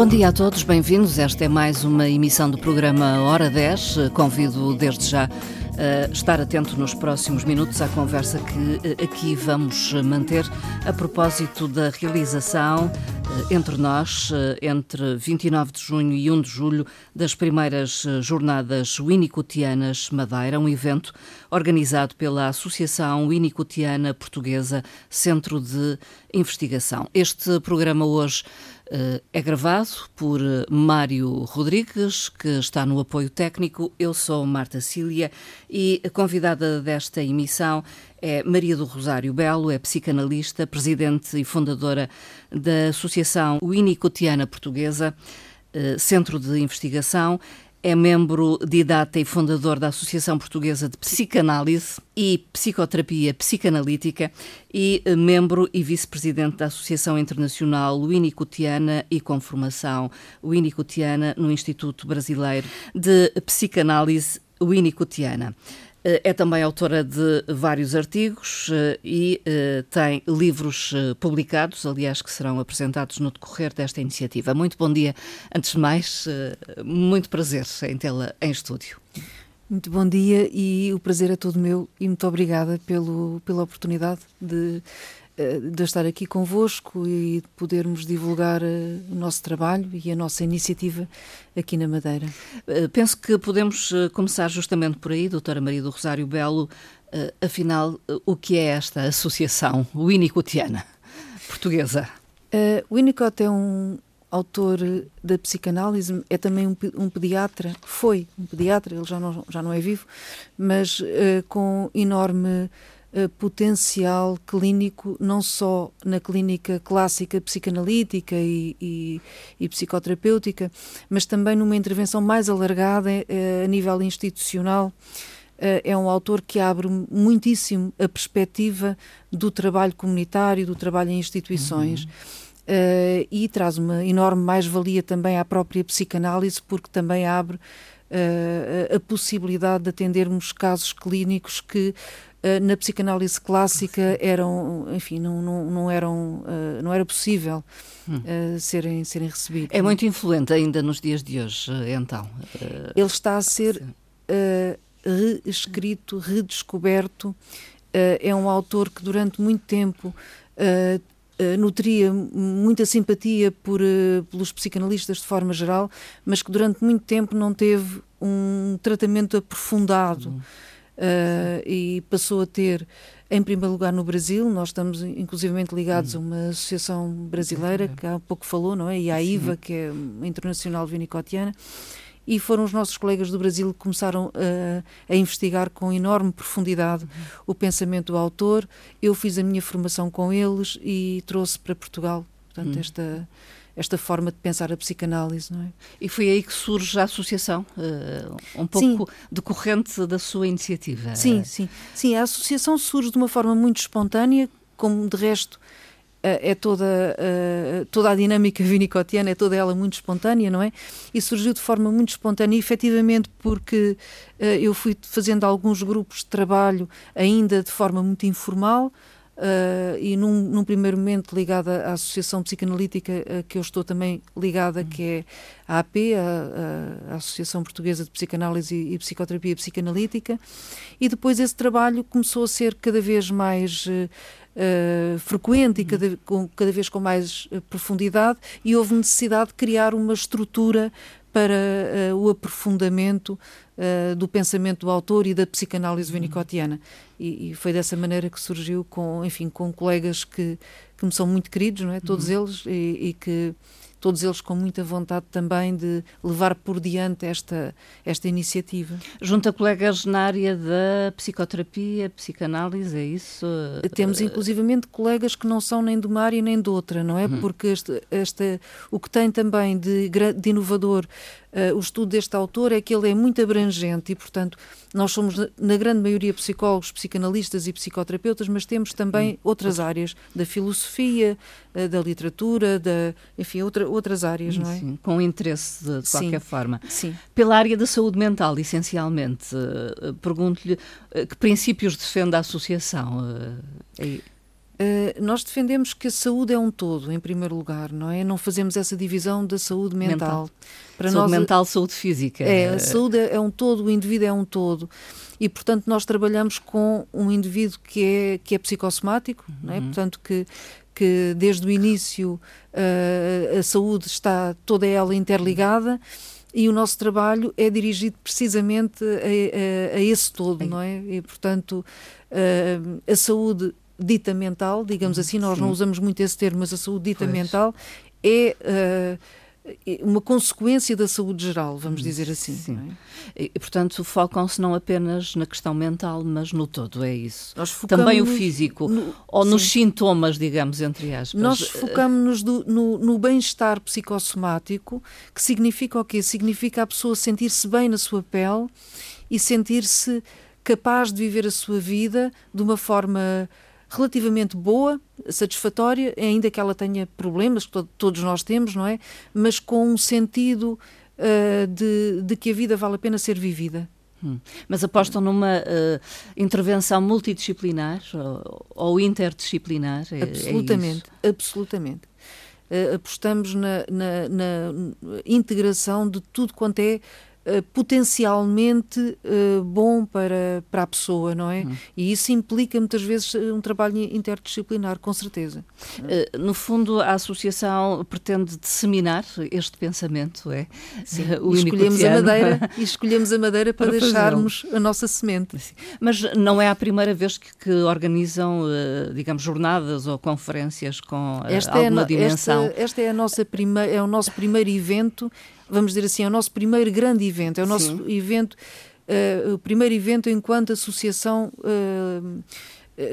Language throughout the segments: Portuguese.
Bom dia a todos, bem-vindos. Esta é mais uma emissão do programa Hora 10. Convido desde já a estar atento nos próximos minutos à conversa que eh, aqui vamos manter a propósito da realização eh, entre nós, eh, entre 29 de junho e 1 de julho, das primeiras jornadas Winnicutianas Madeira, um evento organizado pela Associação Winnicutiana Portuguesa Centro de Investigação. Este programa hoje eh, é gravado por eh, Mário Rodrigues, que está no apoio técnico. Eu sou Marta Cília e a convidada desta emissão é Maria do Rosário Belo, é psicanalista, presidente e fundadora da Associação Winnicutiana Portuguesa, eh, Centro de Investigação é membro didata e fundador da Associação Portuguesa de Psicanálise e Psicoterapia Psicanalítica e membro e vice-presidente da Associação Internacional Winnicutiana e Conformação Winnicutiana no Instituto Brasileiro de Psicanálise Winnicutiana. Eh, é também autora de vários artigos eh, e eh, tem livros publicados, aliás, que serão apresentados no decorrer desta iniciativa. Muito bom dia. Antes de mais, muito prazer em tê-la em estúdio. Muito bom dia e o prazer é todo meu e muito obrigada pelo, pela oportunidade de de estar aqui convosco e de podermos divulgar eh, o nosso trabalho e a nossa iniciativa aqui na Madeira. Eh, penso que podemos começar justamente por aí, doutora Maria do Rosário Belo. Afinal, o que é esta associação Winnicottiana portuguesa? Uh, Winnicott é um autor da psicanálise, é também um, um, pediatra, foi um pediatra, ele já não, já não é vivo, mas com enorme uh, potencial clínico, não só na clínica clássica psicanalítica e, e, e psicoterapêutica, mas também numa intervenção mais alargada uh, a nível institucional. Uh, é um autor que abre muitíssimo a perspectiva do trabalho comunitário, do trabalho em instituições. Uhum. Uh, e traz uma enorme mais-valia também à própria psicanálise, porque também abre uh, a possibilidade de atendermos casos clínicos que eh, na psicanálise clássica eram, enfim, não, não, não eram, uh, não era possível uh, serem, serem recebidos. É muito influente ainda nos dias de hoje, então. Ele está a ser reescrito, redescoberto. é um autor que durante muito tempo nutria muita simpatia por, pelos psicanalistas de forma geral, mas que durante muito tempo não teve um tratamento aprofundado. Uhum uh, e passou a ter, em primeiro lugar, no Brasil. Nós estamos, inclusivamente, ligados uhum. a uma associação brasileira, que há pouco falou, não é? E à IVA, que é Internacional Vinicotiana. E foram os nossos colegas do Brasil que começaram uh, a investigar com enorme profundidade uhum. o pensamento do autor. Eu fiz a minha formação com eles e trouxe para Portugal, portanto, uhum. esta esta forma de pensar a psicanálise, não é? E foi aí que surge a associação, uh, um pouco sim. decorrente da sua iniciativa. Sim, sim. Sim, a associação surge de uma forma muito espontânea, como de resto eh, é toda, uh, toda a dinâmica vinicotiana, é toda ela muito espontânea, não é? E surgiu de forma muito espontânea, efetivamente porque eu fui fazendo alguns grupos de trabalho ainda de forma muito informal, Uh, e num, num, primeiro momento ligada à Associação Psicanalítica, uh, que eu estou também ligada, que é a AP, a, a, Associação Portuguesa de Psicanálise e, e, Psicoterapia Psicanalítica, e depois esse trabalho começou a ser cada vez mais uh, frequente e cada, com, cada vez com mais profundidade, e houve necessidade de criar uma estrutura para o aprofundamento uh, do pensamento do autor e da psicanálise vinicotiana. E, e, foi dessa maneira que surgiu com, enfim, com colegas que, que me são muito queridos, não é? Todos uhum. eles, e, e que todos eles com muita vontade também de levar por diante esta, esta iniciativa. Junta colegas na área da psicoterapia, psicanálise, é isso? Temos inclusivamente colegas que não são nem de uma área nem de outra, não é? Uhum. Porque este, este, o que tem também de, de inovador uh, o estudo deste autor é que ele é muito abrangente e, portanto, nós somos, na grande maioria, psicólogos, psicanalistas e psicoterapeutas, mas temos também hum. outras áreas da filosofia, uh, da literatura, da, enfim, outra, outras áreas, não é? Sim, com interesse de, de qualquer sim, forma. Sim. Pela área da saúde mental, essencialmente, uh, pergunto-lhe que princípios defende a associação? É... Uh, nós defendemos que a saúde é um todo, em primeiro lugar, não é? Não fazemos essa divisão da saúde mental. mental. Para saúde nós, mental, saúde física. É, a saúde é, é um todo, o indivíduo é um todo. E, portanto, nós trabalhamos com um indivíduo que é, que é psicossomático, uhum. não é? Portanto, que, que desde o início uh, a saúde está toda ela interligada e o nosso trabalho é dirigido precisamente a, a, a esse todo, não é? E, portanto, uh, a saúde dita mental, digamos uhum. assim, nós Sim. não usamos muito esse termo, mas a saúde dita pois. mental é uh, uma consequência da saúde geral, vamos dizer assim. Sim. É? E, portanto, focam-se não apenas na questão mental, mas no todo, é isso. Também o físico, no, ou sim. nos sintomas, digamos, entre aspas. Nós focamos-nos no, no bem-estar psicossomático, que significa o quê? Significa a pessoa sentir-se bem na sua pele e sentir-se capaz de viver a sua vida de uma forma relativamente boa, satisfatória, ainda que ela tenha problemas, que todos nós temos, não é? Mas com um sentido uh, de, de que a vida vale a pena ser vivida. Hum. Mas apostam numa uh, intervenção multidisciplinar ou, ou interdisciplinar? É absolutamente, é absolutamente. Uh, apostamos na, na, na, integração de tudo quanto é eh, potencialmente uh, bom para, para a pessoa, não é? Uhum. E isso implica muitas vezes um trabalho interdisciplinar, com certeza. Uh, no fundo, a associação pretende disseminar este pensamento, é? Sim, o e escolhemos a madeira e escolhemos a madeira para, para deixarmos a nossa semente. Sim. Mas não é a primeira vez que, que organizam, digamos, jornadas ou conferências com esta alguma é dimensão. Esta, esta, é a nossa primeira, é o nosso primeiro evento vamos dizer assim, é o nosso primeiro grande evento, é o nosso Sim. evento, uh, o primeiro evento enquanto associação uh,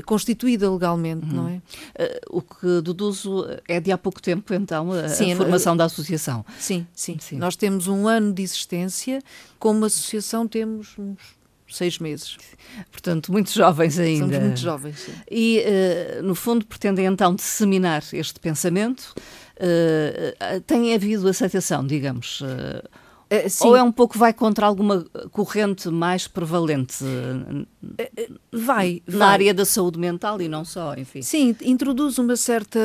constituída legalmente, uhum. não é? Uh, o que deduzo é de há pouco tempo, então, a, sim, a formação da associação. Sim, sim, sim, Nós temos um ano de existência, como associação temos uns seis meses. Portanto, muito jovens ainda. Somos muito jovens, sim. E, uh, no fundo, pretendem então disseminar este pensamento Uh, tem havido aceitação, digamos? Uh, ou é um pouco vai contra alguma corrente mais prevalente vai, na vai. área da saúde mental e não só, enfim. Sim, introduz uma certa,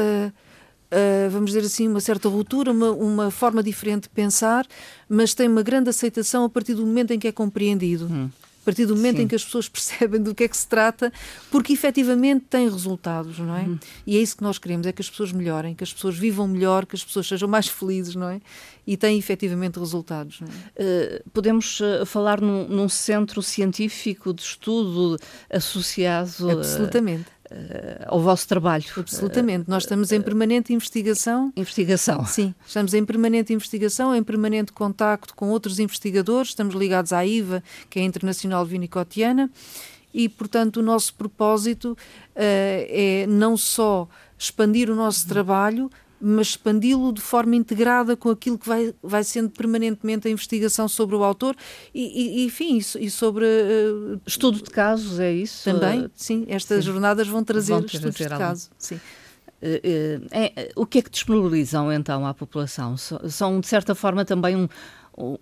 vamos dizer assim, uma certa ruptura, uma, uma forma diferente de pensar, mas tem uma grande aceitação a partir do momento em que é compreendido. Hum a partir do momento Sim. em que as pessoas percebem do que é que se trata, porque efetivamente tem resultados, não é? Uhum. E é isso que nós queremos, é que as pessoas melhorem, que as pessoas vivam melhor, que as pessoas sejam mais felizes, não é? E têm efetivamente resultados. É? Uh, podemos uh, falar num, num, centro científico de estudo associado. Absolutamente. Uh, ao vosso trabalho. Absolutamente. Nós estamos em permanente investigação. Investigação. Sim, estamos em permanente investigação, em permanente contacto com outros investigadores. Estamos ligados à IVA, que é a Internacional Vinicotiana, e, portanto, o nosso propósito é não só expandir o nosso trabalho, mas expandi-lo de forma integrada com aquilo que vai, vai sendo permanentemente a investigação sobre o autor e, e enfim, e, sobre... Uh, estudo de casos, é isso? Também, sim. Estas sim. jornadas vão trazer, vão estudos de caso. Sim. Uh, é, o que é que disponibilizam então à população? São, de certa forma, também um,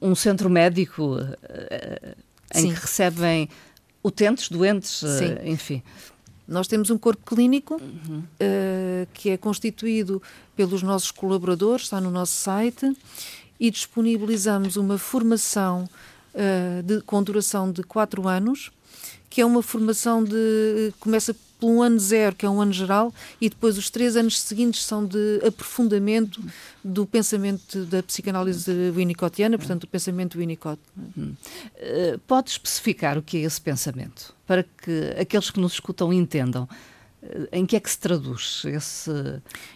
um centro médico uh, em sim. que recebem utentes, doentes, enfim. Nós temos um corpo clínico uhum. uh, que é constituído pelos nossos colaboradores, está no nosso site, e disponibilizamos uma formação uh, de, com duração de 4 anos, que é uma formação de. começa pelo um ano zero, que é um ano geral, e depois os três anos seguintes são de aprofundamento do pensamento da psicanálise winnicottiana, portanto, do pensamento Winnicott. Uh, pode especificar o que é esse pensamento, para que aqueles que nos escutam entendam? Eh, em que é que se traduz esse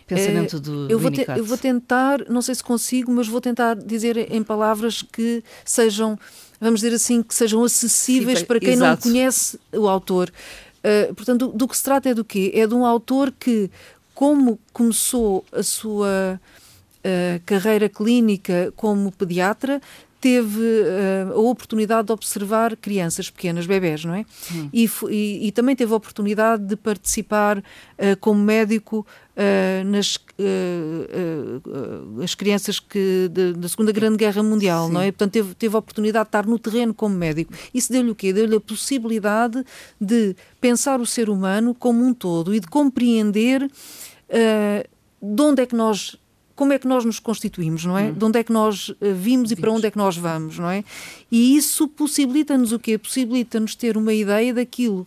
pensamento do eu vou, te, eu vou tentar, não sei se consigo, mas vou tentar dizer em palavras que sejam, vamos dizer assim, que sejam acessíveis Sim, para quem exato. não conhece o autor. Uh, portanto, do, do, que se trata é do quê? É de um autor que, como começou a sua uh, carreira clínica como pediatra, teve uh, a oportunidade de observar crianças pequenas, bebés, não é? Hum. E, e, e, também teve a oportunidade de participar uh, como médico uh, nas as crianças que de, da Segunda Grande Guerra Mundial, Sim. não é? Portanto, teve, teve a oportunidade de estar no terreno como médico. Isso deu-lhe o quê? Deu-lhe a possibilidade de pensar o ser humano como um todo e de compreender de onde é que nós como é que nós nos constituímos, não é? Hum. De onde é que nós uh, vimos, vimos, e para onde é que nós vamos, não é? E isso possibilita-nos o quê? Possibilita-nos ter uma ideia daquilo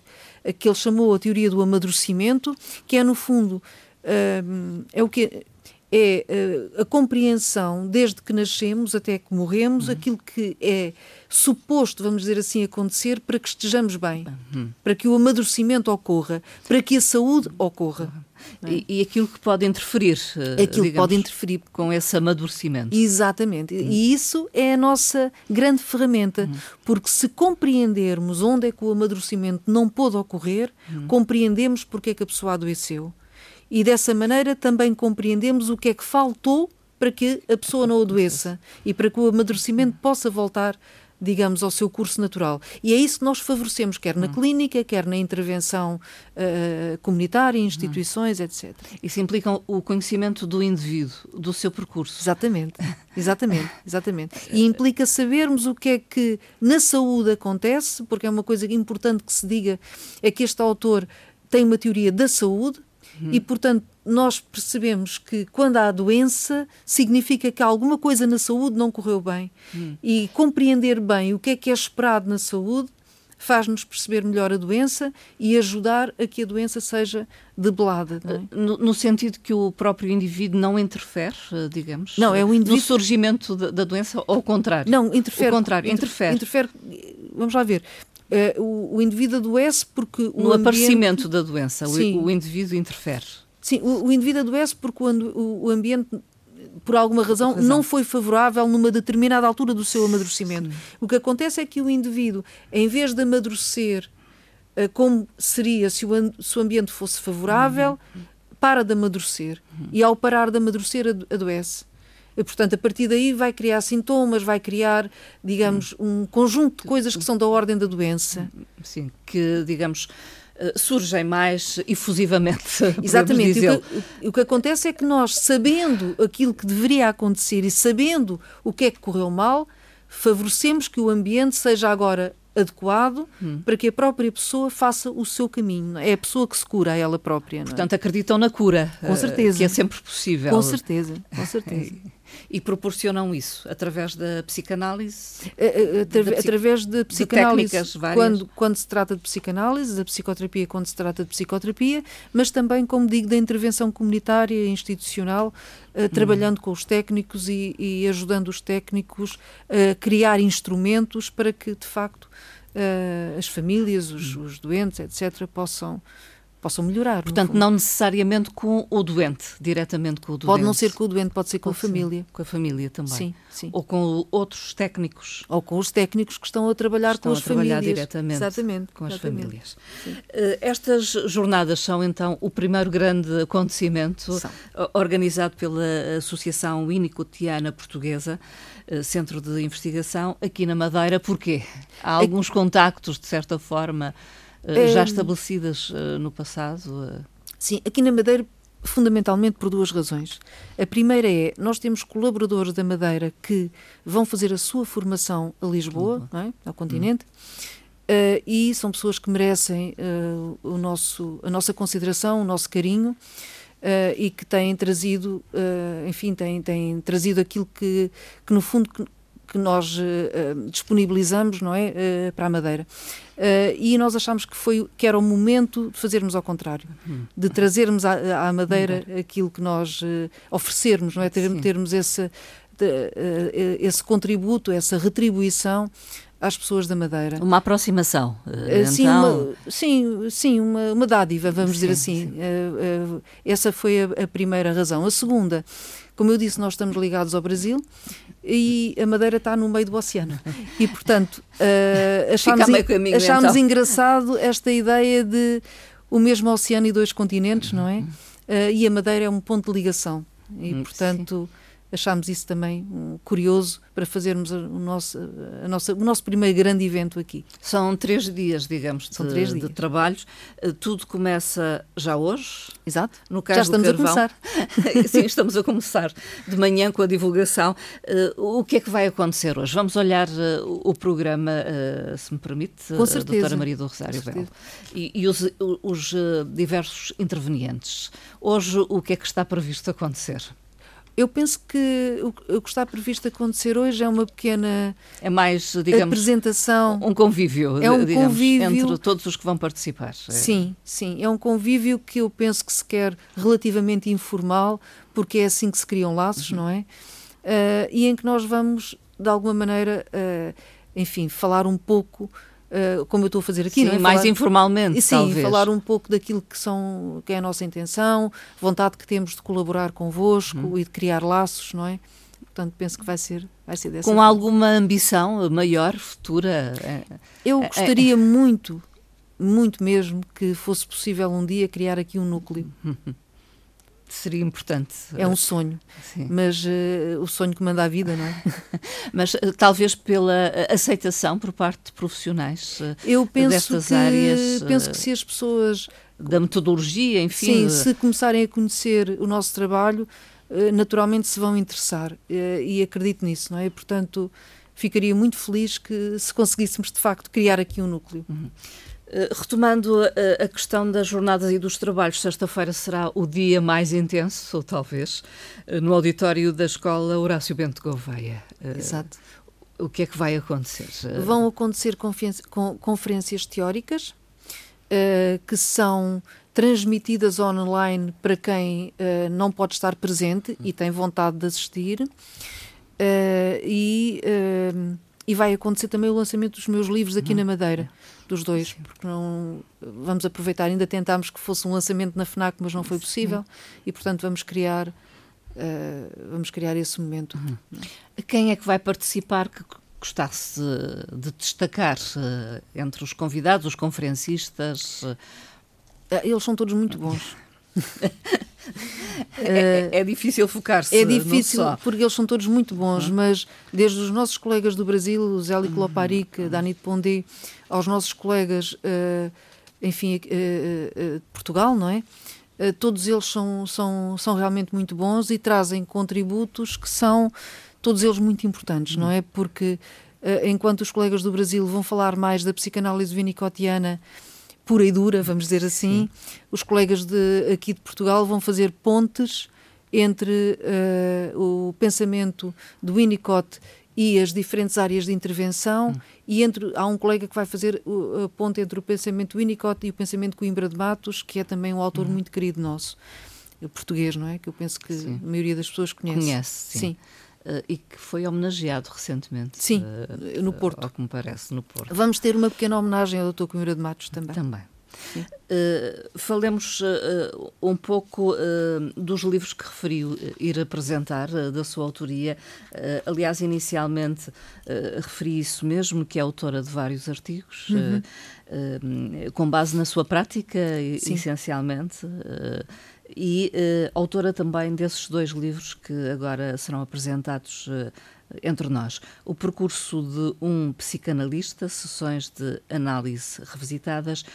que ele chamou a teoria do amadurecimento, que é, no fundo, uh, é o que é uh, a compreensão, desde que nascemos até que morremos, uhum. aquilo que é suposto, vamos dizer assim, acontecer para que estejamos bem, uhum. para que o amadurecimento ocorra, para que a saúde ocorra. Uhum. E, e, aquilo que pode interferir, uh, aquilo digamos, pode interferir com esse amadurecimento. Exatamente. Uhum. E isso é a nossa grande ferramenta, uhum. porque se compreendermos onde é que o amadurecimento não pôde ocorrer, uhum. compreendemos porque é que a pessoa adoeceu e dessa maneira também compreendemos o que é que faltou para que a pessoa não adoeça e para que o amadurecimento possa voltar digamos, ao seu curso natural. E é isso que nós favorecemos, quer na hum. clínica, quer na intervenção uh, comunitária, instituições, hum. etc. Isso implica o conhecimento do indivíduo, do seu percurso. Exatamente, exatamente, exatamente. E implica sabermos o que é que na saúde acontece, porque é uma coisa importante que se diga, é que este autor tem uma teoria da saúde, Uhum. E, portanto, nós percebemos que quando há doença, significa que alguma coisa na saúde não correu bem. Uhum. E compreender bem o que é que é esperado na saúde faz-nos perceber melhor a doença e ajudar a que a doença seja debelada. É? No, no, sentido que o próprio indivíduo não interfere, eh, digamos, não, é o indivíduo... no surgimento da, da doença, ou ao contrário? Não, interfere. O contrário, interfere. interfere. Vamos lá ver. Uh, o, o, indivíduo adoece porque o No ambiente... aparecimento da doença, o, o, indivíduo interfere. Sim, o, o indivíduo adoece porque o, o ambiente por alguma razão, razão, não foi favorável numa determinada altura do seu amadurecimento. Sim. O que acontece é que o indivíduo, em vez de amadurecer uh, como seria se o, se o ambiente fosse favorável, uhum. para de amadurecer. Uhum. E ao parar de amadurecer, adoece. E, portanto, a partir daí vai criar sintomas, vai criar, digamos, um conjunto de coisas que são da ordem da doença. Sim, que, digamos, eh, surgem mais efusivamente. Exatamente. O que, o que, acontece é que nós, sabendo aquilo que deveria acontecer e sabendo o que é que correu mal, favorecemos que o ambiente seja agora adequado hum. para que a própria pessoa faça o seu caminho. É a pessoa que se cura a ela própria. É? Portanto, é? acreditam na cura. Com certeza. Que é sempre possível. Com certeza, com certeza. E proporcionam isso através da psicanálise? Atra da através da psicanálise, de quando, quando se trata de psicanálise, da psicoterapia quando se trata de psicoterapia, mas também, como digo, da intervenção comunitária e institucional, uh, trabalhando com os técnicos e, e, ajudando os técnicos a criar instrumentos para que, de facto, uh, as famílias, os, os doentes, etc., possam possam melhorar. Portanto, não necessariamente com o doente, diretamente com o doente. Pode não ser com o doente, pode ser com pode a família. Com a família também. Sim, sim. Ou com outros técnicos. Ou com os técnicos que estão a trabalhar estão com as a trabalhar famílias. diretamente exatamente, com as exatamente. famílias. Sim. Eh, estas jornadas são então o primeiro grande acontecimento são. organizado pela Associação Winicotiana Portuguesa. Eh, Centro de Investigação aqui na Madeira. Porquê? Há alguns contactos, de certa forma, eh, já estabelecidas uh, no passado? Uh... Sim, aqui na Madeira fundamentalmente por duas razões. A primeira é, nós temos colaboradores da Madeira que vão fazer a sua formação a Lisboa, uhum. é? ao continente, uhum. e são pessoas que merecem o nosso, a nossa consideração, o nosso carinho, e que têm trazido, enfim, têm, têm trazido aquilo que, que no fundo, que, que nós uh, disponibilizamos não é, uh, para a Madeira. E nós achamos que, foi, que era o momento de fazermos ao contrário, de trazermos à, à Madeira aquilo que nós oferecermos, não é? Ter, termos esse, esse contributo, essa retribuição às pessoas da Madeira. Uma aproximação. Sim, então... uma, sim, sim uma, uma dádiva, vamos sim, dizer assim. essa foi a, a, primeira razão. A segunda, como eu disse, nós estamos ligados ao Brasil e a Madeira está no meio do oceano. E, portanto, uh, achámos, caminho, achámos então. engraçado esta ideia de o mesmo oceano e dois continentes, não é? Uh, e a Madeira é um ponto de ligação. E, hum, portanto, achámos isso também um, curioso para fazermos o, nosso, a nossa, o nosso primeiro grande evento aqui. São três dias, digamos, São de, três dias. de trabalhos. Eh, tudo começa já hoje? Exato. No caso já estamos a começar. Sim, estamos a começar de manhã com a divulgação. Uh, o que é que vai acontecer hoje? Vamos olhar uh, o programa, uh, se me permite, com certeza. doutora Maria do Rosário Belo. E, e os, os diversos intervenientes. Hoje, o que é que está previsto acontecer? Eu penso que o, que está previsto acontecer hoje é uma pequena é mais, digamos, apresentação. Um convívio, é um digamos, convívio entre todos os que vão participar. É. Sim, sim. É um convívio que eu penso que se quer relativamente informal, porque é assim que se criam laços, uhum. não é? Uh, e em que nós vamos, de alguma maneira, uh, enfim, falar um pouco Uh, como eu estou a fazer aqui, sim, é? mais falar, informalmente, sim, talvez. falar um pouco daquilo que, são, que é a nossa intenção, vontade que temos de colaborar convosco hum. e de criar laços, não é? Portanto, penso que vai ser, vai ser dessa Com forma. alguma ambição maior, futura? É, eu gostaria é, muito, muito mesmo, que fosse possível um dia criar aqui um núcleo. Seria importante. É um sonho, Sim. mas uh, o sonho que manda a vida, não é? mas uh, talvez pela aceitação por parte de profissionais uh, Eu penso destas que, áreas. Penso que se as pessoas. Da metodologia, enfim. Sim, se começarem a conhecer o nosso trabalho, naturalmente se vão interessar. e acredito nisso, não é? Portanto, ficaria muito feliz que se conseguíssemos de facto criar aqui um núcleo. Uhum. Eh, retomando a, a, questão das jornadas e dos trabalhos, sexta-feira será o dia mais intenso, ou talvez, eh, no auditório da Escola Horácio Bento Gouveia. Eh, Exato. O que é que vai acontecer? Vão acontecer conferências teóricas que são transmitidas online para quem não pode estar presente e tem vontade de assistir. E, e vai acontecer também o lançamento dos meus livros aqui uhum. na Madeira dos dois, Sim. porque não vamos aproveitar. Ainda tentámos que fosse um lançamento na FNAC, mas não foi possível, Sim. e portanto vamos criar. Uh, vamos criar esse momento. Uhum. Quem é que vai participar que gostasse de destacar uh, entre os convidados, os conferencistas? Uh, eles são todos muito bons. É, é, difícil focar-se. É difícil, porque eles são todos muito bons, uhum. mas desde os nossos colegas do Brasil, o Zé Loparic, uhum. Dani de Pondé, aos nossos colegas, uh, enfim, uh, uh, de Portugal, não é? todos eles são, são, são realmente muito bons e trazem contributos que são todos eles muito importantes, não é? Porque enquanto os colegas do Brasil vão falar mais da psicanálise vinicotiana pura e dura, vamos dizer assim, Sim. os colegas de, aqui de Portugal vão fazer pontes entre uh, o pensamento do Winnicott e as diferentes áreas de intervenção hum. e entre há um colega que vai fazer a ponte entre o pensamento Winnicott e o pensamento Coimbra de Matos, que é também um autor hum. muito querido nosso, português, não é? Que eu penso que sim. a maioria das pessoas conhece. Conhece, sim. sim. Uh, e que foi homenageado recentemente. Sim, uh, no Porto. Ao que me parece, no Porto. Vamos ter uma pequena homenagem ao Dr. Coimbra de Matos também. Também. Uh, falemos uh, um pouco uh, dos livros que referiu ir apresentar, da sua autoria. aliás, inicialmente referi isso mesmo, que é autora de vários artigos, uhum. com base na sua prática, Sim. essencialmente. E autora também desses dois livros que agora serão apresentados entre nós. O percurso de um psicanalista, sessões de análise revisitadas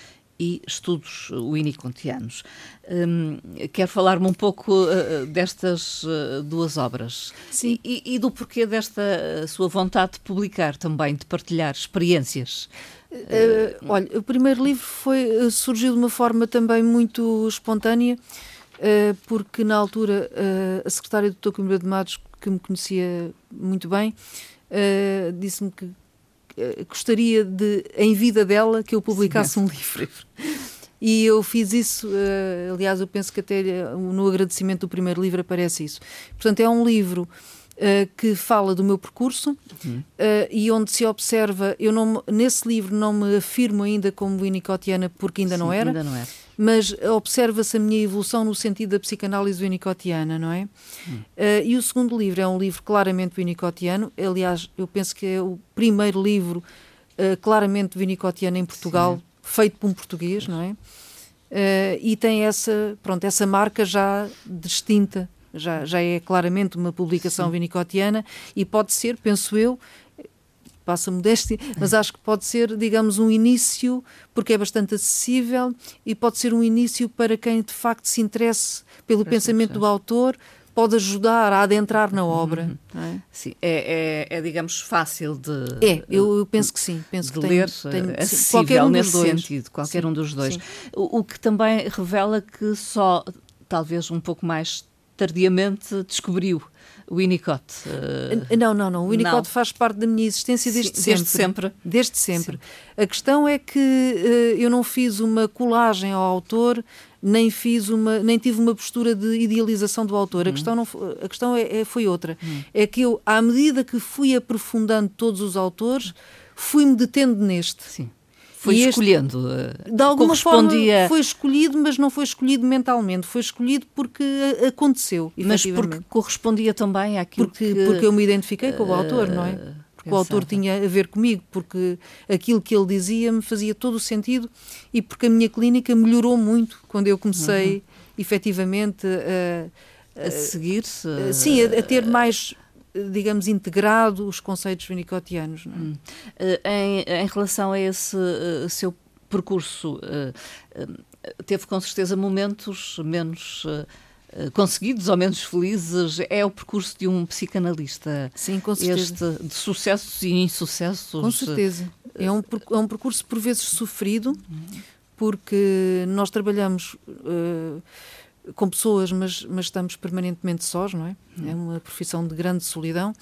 e estudos winnicottianos. Um, quer falar-me um pouco uh, destas uh, duas obras Sim. E, e, do porquê desta uh, sua vontade de publicar também, de partilhar experiências. Uh, olha, o primeiro livro foi, surgiu de uma forma também muito espontânea, uh, porque na altura uh, a secretária do Dr. Coimbra de Matos, que me conhecia muito bem, disse-me que eh, gostaria de, em vida dela, que eu publicasse Sim. um livro. E eu fiz isso, uh, aliás, eu penso que até uh, no agradecimento do primeiro livro aparece isso. Portanto, é um livro uh, que fala do meu percurso uhum. e onde se observa, eu não, nesse livro não me afirmo ainda como winnicottiana porque ainda Sim, não era. Ainda não é mas observa-se a minha evolução no sentido da psicanálise winnicottiana, não é? Hum. Uh, e o segundo livro é um livro claramente winnicottiano, aliás, eu penso que é o primeiro livro uh, claramente winnicottiano em Portugal, Sim. feito por um português, não é? Uh, e tem essa, pronto, essa marca já distinta já, já é claramente uma publicação Sim. vinicotiana e pode ser, penso eu, passa modéstia, mas acho que pode ser, digamos, um início, porque é bastante acessível e pode ser um início para quem de facto se interesse pelo pensamento do autor, pode ajudar a adentrar na obra. Uhum. É? Sim, é, é, é, digamos, fácil de. É, eu, eu penso que sim. Penso de que ler, tem, tem, acessível um nesse sentido, qualquer sim, um dos dois. O, o que também revela que só, talvez um pouco mais tardiamente, descobriu o Winnicott. Uh... Não, não, não. O Winnicott faz parte da minha existência desde Sim, sempre. Desde sempre. Desde sempre. Sim. A questão é que uh, eu não fiz uma colagem ao autor, nem fiz uma, nem tive uma postura de idealização do autor. Uhum. A questão, não, a questão é, é foi outra. Uhum. É que eu, à medida que fui aprofundando todos os autores, fui-me detendo neste. Sim. Foi e escolhendo. Este, de alguma correspondia... forma foi escolhido, mas não foi escolhido mentalmente. Foi escolhido porque aconteceu. Mas porque correspondia também àquilo porque, que... Porque eu me identifiquei com o autor, não é? Eh, porque Pensava. o autor tinha a ver comigo, porque aquilo que ele dizia me fazia todo o sentido e porque a minha clínica melhorou muito quando eu comecei uhum. efetivamente a, a, a seguir-se. Sim, a, a, ter mais digamos, integrado os conceitos vinicotianos. É? Hum. Eh, em, em, relação a esse uh, seu percurso, uh, uh, teve com certeza momentos menos conseguidos ou menos felizes. É o percurso de um psicanalista. Sim, com certeza. Este de sucessos e insucessos. Com certeza. É um, é um percurso por vezes sofrido, porque nós trabalhamos com pessoas, mas, mas estamos permanentemente sós, não é? Hum. É uma profissão de grande solidão.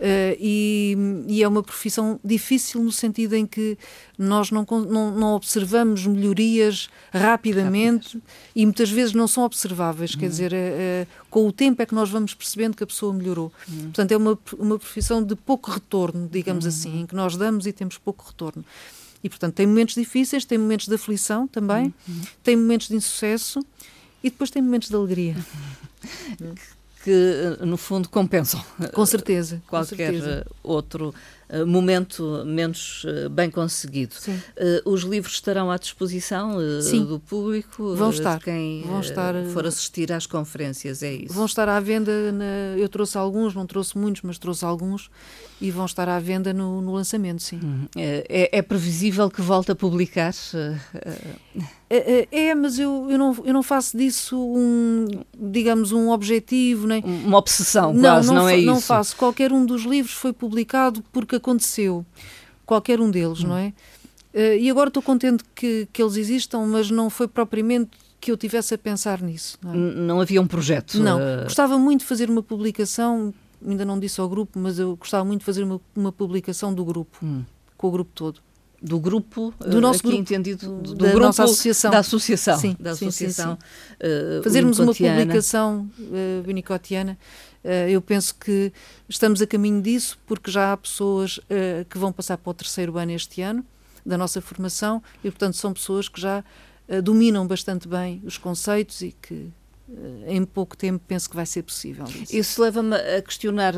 Uh, e, e, é uma profissão difícil no sentido em que nós não, não, não observamos melhorias rapidamente Rápidas. e muitas vezes não são observáveis. Quer hum. dizer, uh, com o tempo é que nós vamos percebendo que a pessoa melhorou. Hum. Portanto, é uma, uma profissão de pouco retorno, digamos hum. assim, em que nós damos e temos pouco retorno. E, portanto, tem momentos difíceis, tem momentos de aflição também, tem momentos de insucesso e depois tem momentos de alegria. que, no fundo, compensam. Com certeza. Qualquer com certeza. outro eh, momento menos eh, bem conseguido. Sim. Os livros estarão à disposição uh, do público? Vão estar. De quem vão estar, for assistir às conferências, é isso? Vão estar à venda, na, eu trouxe alguns, não trouxe muitos, mas trouxe alguns, e vão estar à venda no, no lançamento, sim. Uhum. É, é, previsível que volte a publicar? É, é, mas eu, eu, não, eu não faço disso um, digamos, um objetivo, nem... Uma obsessão, não, quase, não, não é isso? Não faço. Qualquer um dos livros foi publicado porque aconteceu. Qualquer um deles, hum. não é? Uh, e agora estou contente que, que eles existam, mas não foi propriamente que eu tivesse a pensar nisso. Não, é? não havia um projeto? Não. Uh... Gostava muito de fazer uma publicação, ainda não disse ao grupo, mas eu gostava muito de fazer uma, uma publicação do grupo, hum. com o grupo todo do grupo do nosso aqui grupo, entendido do, da grupo nossa associação. da associação sim, da associação sim, sim, uh, fazermos uma publicação uh, unicotiana uh, eu penso que estamos a caminho disso porque já há pessoas uh, que vão passar para o terceiro ano este ano da nossa formação e portanto são pessoas que já dominam bastante bem os conceitos e que eh, em pouco tempo penso que vai ser possível. Isso, isso leva-me a questionar,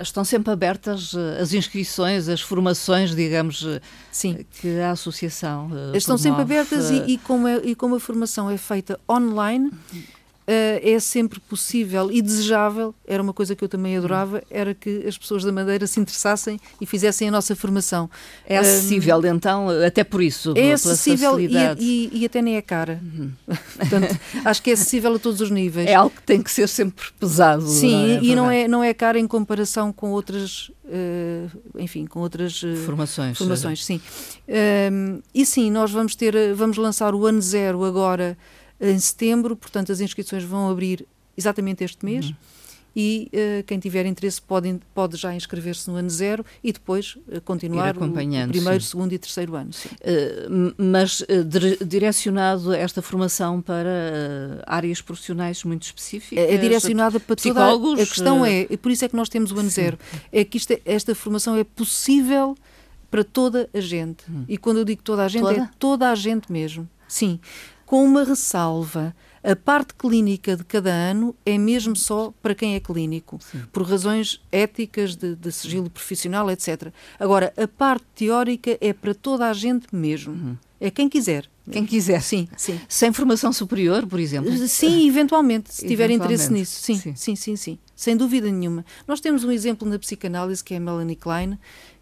estão sempre abertas eh, as inscrições, as formações, digamos, eh, Sim. que a Associação Estão promove. sempre abertas e, e, como é, e como a formação é feita online, uhum uh, é sempre possível e desejável, era uma coisa que eu também adorava, era que as pessoas da Madeira se interessassem e fizessem a nossa formação. É acessível, um, então, até por isso? É acessível e, e, e, até nem é cara. Uhum. Portanto, acho que é acessível a todos os níveis. É algo que tem que ser sempre pesado. Sim, não é? e não é, não é cara em comparação com outras, uh, enfim, com outras uh, formações. Formações, sim. e sim, nós vamos ter, vamos lançar o ano zero agora em setembro, portanto as inscrições vão abrir exatamente este mês. Uhum. E uh, quem tiver interesse pode, pode já inscrever-se no ano zero e depois uh, continuar o primeiro, sim. segundo e terceiro ano. Uh, mas direcionado esta formação para áreas profissionais muito específicas? É, é direcionada para? Toda a, a questão é, e por isso é que nós temos o ano sim. zero, é que isto, é, esta formação é possível para toda a gente. Hum. E quando eu digo toda a gente, toda? é toda a gente mesmo. Sim com uma ressalva. A parte clínica de cada ano é mesmo só para quem é clínico, Sim. por razões éticas, de, de, sigilo profissional, etc. Agora, a parte teórica é para toda a gente mesmo. Uhum. É quem quiser. Quem quiser. Sim, sim. Sem formação superior, por exemplo? Sim, eventualmente, se tiver interesse nisso. Sim, sim, sim, sim, sim. Sem dúvida nenhuma. Nós temos um exemplo na psicanálise que é a Melanie Klein,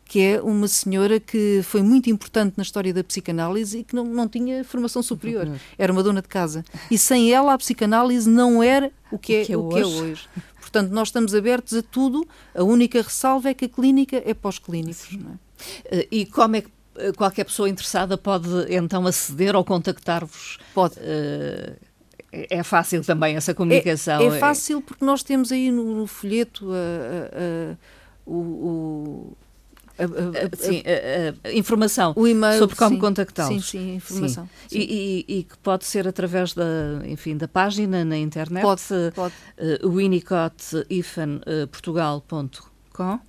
que é uma senhora que foi muito importante na história da psicanálise e que não, não tinha formação superior. Era uma dona de casa. E sem ela a psicanálise não era o que é, o que é, o que é hoje. Portanto, nós estamos abertos a tudo. A única ressalva é que a clínica é pós-clínicos. É? Eh, e como é que eh, qualquer pessoa interessada pode então aceder ou contactar-vos? Pode. Uh, é fácil também essa comunicação? É, é fácil porque nós temos aí no, no folheto o, a, a, a, informação sobre como contactá-los. Sim, sim, informação. Sim. E, e, e, que pode ser através da, enfim, da página na internet. Pode, pode. Uh, winnicott-portugal.com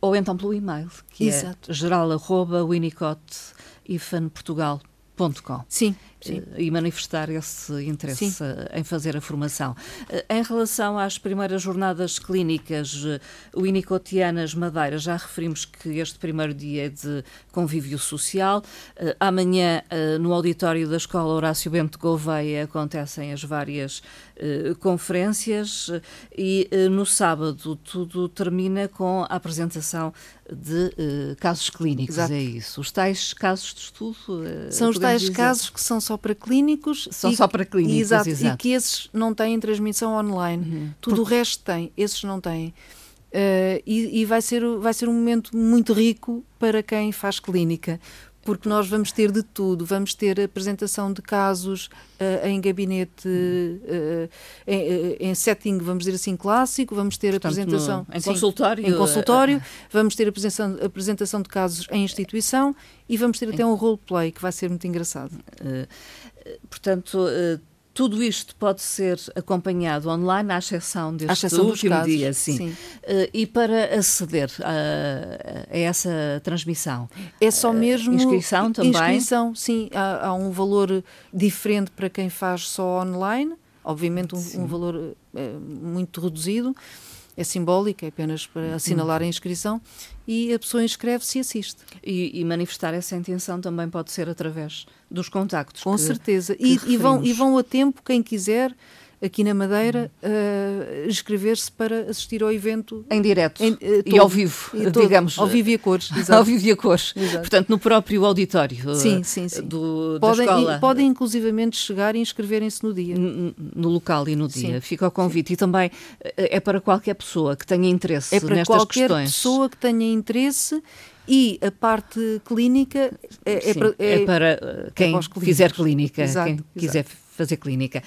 ou então pelo e-mail, que é Exato. é geral.winnicott-portugal.com. Sim. Sim. Eh, e manifestar esse interesse Sim. em fazer a formação. Eh, em relação às primeiras jornadas clínicas Winnicottianas eh, Madeira, já referimos que este primeiro dia é de convívio social. Amanhã, no auditório da Escola Horácio Bento Gouveia, acontecem as várias conferências e no sábado tudo termina com a apresentação de casos clínicos. Exato. É isso. Os tais casos de estudo. São os tais dizer. casos que são só para clínicos. São e, só para clínicos, exato, exato, E que esses não têm transmissão online. Uhum. Tudo Por... o resto tem, esses não têm. Uh, e, e vai, ser, vai ser um momento muito rico para quem faz clínica, porque nós vamos ter de tudo. Vamos ter apresentação de casos uh, em gabinete, uh, em, em, setting, vamos dizer assim, clássico. Vamos ter Portanto, apresentação no, em sim, consultório. Em consultório. vamos ter apresentação, apresentação de casos em instituição e vamos ter até um roleplay que vai ser muito engraçado. portanto tudo isto pode ser acompanhado online, à exceção deste exceção último casos, dia, sim. sim. Uh, e para aceder a, a, essa transmissão? É só mesmo... Uh, inscrição também? Inscrição, sim. Há, há, um valor diferente para quem faz só online, obviamente um, um valor uh, muito reduzido, é simbólico, é apenas para assinalar a inscrição, e a pessoa inscreve-se e assiste. E, e, manifestar essa intenção também pode ser através dos contactos. Com que, certeza. Que e, e, vão, e vão a tempo, quem quiser, aqui na Madeira uh, inscrever-se para assistir ao evento em direto em, uh, e ao vivo, e digamos. Ao vivo e a cores. ao vivo e a cores. Exato. Portanto, no próprio auditório sim, sim, sim. Do, podem, da escola. podem inclusivamente chegar e inscreverem-se no dia. No, no, local e no dia. Sim. Fica o convite. Sim. E também é para qualquer pessoa que tenha interesse é para nestas qualquer questões. pessoa que tenha interesse e a parte clínica é, é, para, é, é para quem fizer clínica, exato, quem quiser fazer clínica.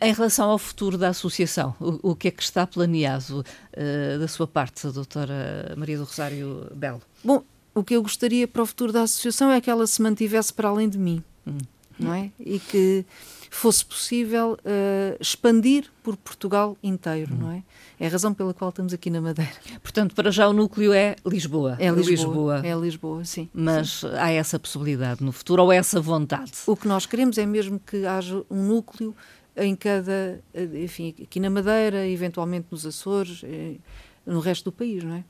Em relação ao futuro da associação, o, o que é que está planeado uh, da sua parte, doutora Maria do Rosário Belo? Bom, o que eu gostaria para o futuro da associação é que ela se mantivesse para além de mim, hum. não é? E que fosse possível uh, expandir por Portugal inteiro, hum. não é? É a razão pela qual estamos aqui na Madeira. Portanto, para já o núcleo é Lisboa. É Lisboa. Lisboa. É Lisboa, sim. Mas sim. há essa possibilidade no futuro ou essa vontade? O que nós queremos é mesmo que haja um núcleo em cada, enfim, aqui na Madeira, eventualmente nos Açores, eh, no resto do país, não é?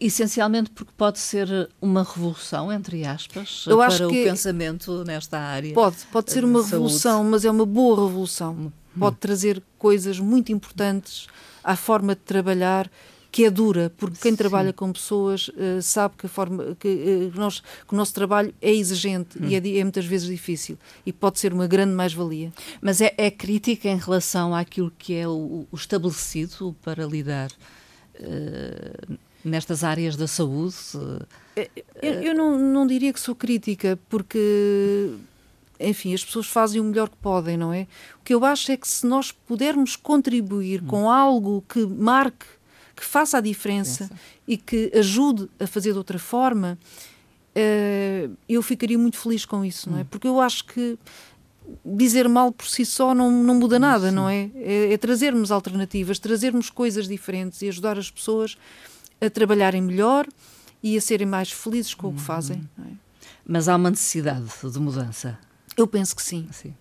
Essencialmente porque pode ser uma revolução, entre aspas, Eu para o pensamento nesta área. Pode, pode ser uma revolução, mas é uma boa revolução. Hum. Pode trazer coisas muito importantes à forma de trabalhar que é dura, porque quem Sim. trabalha com pessoas uh, sabe que, a forma, que, uh, nós, que o nosso trabalho é exigente hum. e é, é, muitas vezes difícil e pode ser uma grande mais-valia. Mas é, é, crítica em relação àquilo que é o, o estabelecido para lidar nestas áreas da saúde? Eu, eu não, não diria que sou crítica, porque enfim, as pessoas fazem o melhor que podem, não é? O que eu acho é que se nós pudermos contribuir hum. com algo que marque, que faça a diferença e que ajude a fazer de outra forma, uh, eu ficaria muito feliz com isso, não é? Hum. Porque eu acho que dizer mal por si só não, não muda nada, Sim. não é? é? é? trazermos alternativas, trazermos coisas diferentes e ajudar as pessoas a trabalharem melhor e a serem mais felizes com o que uhum. fazem. É? Mas há uma necessidade de mudança. Eu penso que sim. sim.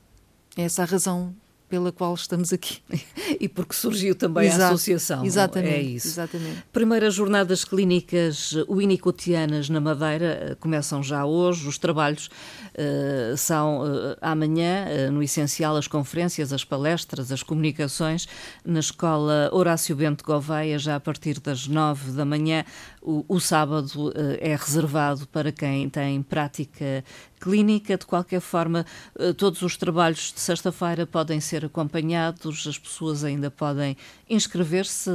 É essa a razão pela qual estamos aqui. e porque surgiu também Exato, a associação. Exatamente. É isso. Exatamente. Primeiras jornadas clínicas winnicottianas na Madeira começam já hoje. Os trabalhos uh, são uh, amanhã, uh, no essencial, as conferências, as palestras, as comunicações na Escola Horácio Bento Gouveia, já a partir das nove da manhã. O, o sábado é reservado para quem tem prática clínica. De qualquer forma, eh, todos os trabalhos de sexta-feira podem ser acompanhados, as pessoas ainda podem inscrever-se,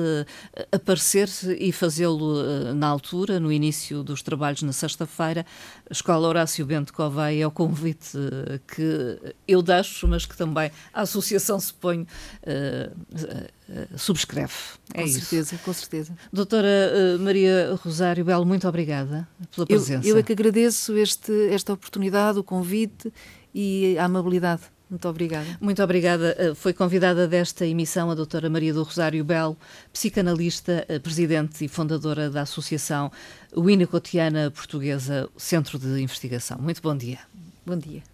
eh, aparecer e fazê-lo na altura, no início dos trabalhos na sexta-feira. Escola Horácio Bento Coveia é o convite que eu deixo, mas que também a Associação se põe. Uh, subscreve. É com isso. certeza, com certeza. Doutora Maria Rosário Belo, muito obrigada pela presença. Eu, eu é que agradeço este, esta oportunidade, o convite e a amabilidade. Muito obrigada. Muito obrigada. Eh, foi convidada desta emissão a doutora Maria do Rosário Belo, psicanalista, eh, presidente e fundadora da Associação Winnicottiana Portuguesa Centro de Investigação. Muito bom dia. Bom dia.